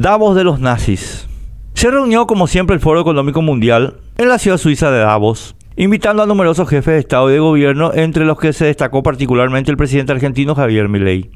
Davos de los nazis. Se reunió como siempre el Foro Económico Mundial en la ciudad suiza de Davos, invitando a numerosos jefes de Estado y de Gobierno, entre los que se destacó particularmente el presidente argentino Javier Milei.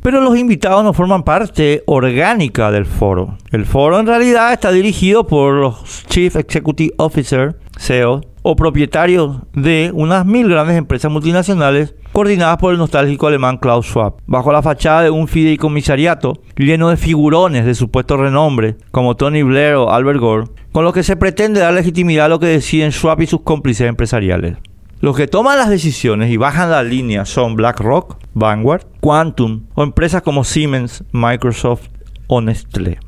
Pero los invitados no forman parte orgánica del foro. El foro en realidad está dirigido por los Chief Executive Officer, CEO, o propietarios de unas mil grandes empresas multinacionales coordinadas por el nostálgico alemán Klaus Schwab, bajo la fachada de un fideicomisariato lleno de figurones de supuesto renombre, como Tony Blair o Albert Gore, con los que se pretende dar legitimidad a lo que deciden Schwab y sus cómplices empresariales. Los que toman las decisiones y bajan la línea son BlackRock, Vanguard, Quantum o empresas como Siemens, Microsoft o Nestlé.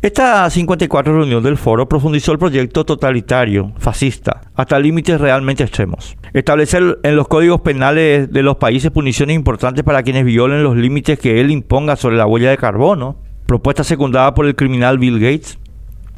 Esta 54 reunión del foro profundizó el proyecto totalitario, fascista, hasta límites realmente extremos. Establecer en los códigos penales de los países puniciones importantes para quienes violen los límites que él imponga sobre la huella de carbono, propuesta secundada por el criminal Bill Gates,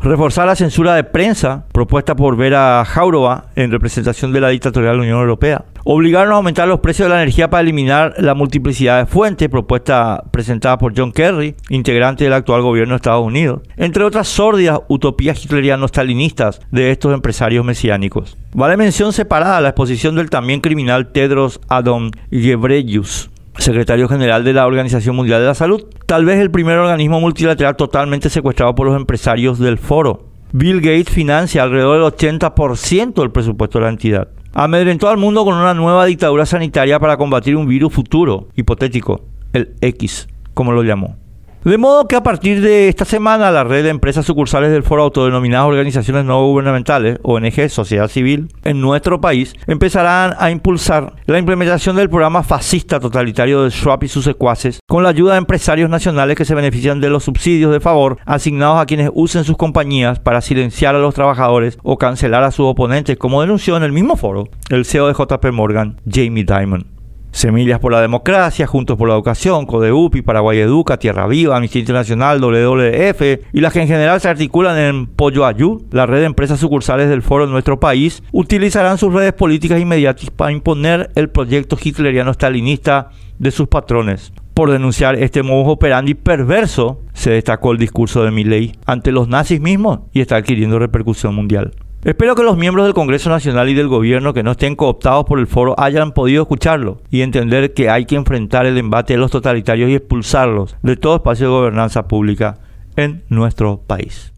Reforzar la censura de prensa propuesta por Vera Jaurova en representación de la dictatorial Unión Europea. Obligarnos a aumentar los precios de la energía para eliminar la multiplicidad de fuentes, propuesta presentada por John Kerry, integrante del actual gobierno de Estados Unidos. Entre otras sórdidas utopías hitleriano-stalinistas de estos empresarios mesiánicos. Vale mención separada la exposición del también criminal Tedros Adon Ghebreyesus secretario general de la Organización Mundial de la Salud, tal vez el primer organismo multilateral totalmente secuestrado por los empresarios del foro. Bill Gates financia alrededor del 80% del presupuesto de la entidad. Amedrentó al mundo con una nueva dictadura sanitaria para combatir un virus futuro, hipotético, el X, como lo llamó. De modo que a partir de esta semana la red de empresas sucursales del foro autodenominadas organizaciones no gubernamentales, ONG, sociedad civil, en nuestro país, empezarán a impulsar la implementación del programa fascista totalitario de Schwab y sus secuaces con la ayuda de empresarios nacionales que se benefician de los subsidios de favor asignados a quienes usen sus compañías para silenciar a los trabajadores o cancelar a sus oponentes, como denunció en el mismo foro el CEO de JP Morgan, Jamie Dimon. Semillas por la Democracia, Juntos por la Educación, CODEUPI, Paraguay Educa, Tierra Viva, Amnistía Internacional, WWF y las que en general se articulan en Pollo Ayú, la red de empresas sucursales del foro en nuestro país, utilizarán sus redes políticas inmediatas para imponer el proyecto hitleriano stalinista de sus patrones. Por denunciar este modo operandi perverso, se destacó el discurso de Milley ante los nazis mismos y está adquiriendo repercusión mundial. Espero que los miembros del Congreso Nacional y del Gobierno que no estén cooptados por el foro hayan podido escucharlo y entender que hay que enfrentar el embate de los totalitarios y expulsarlos de todo espacio de gobernanza pública en nuestro país.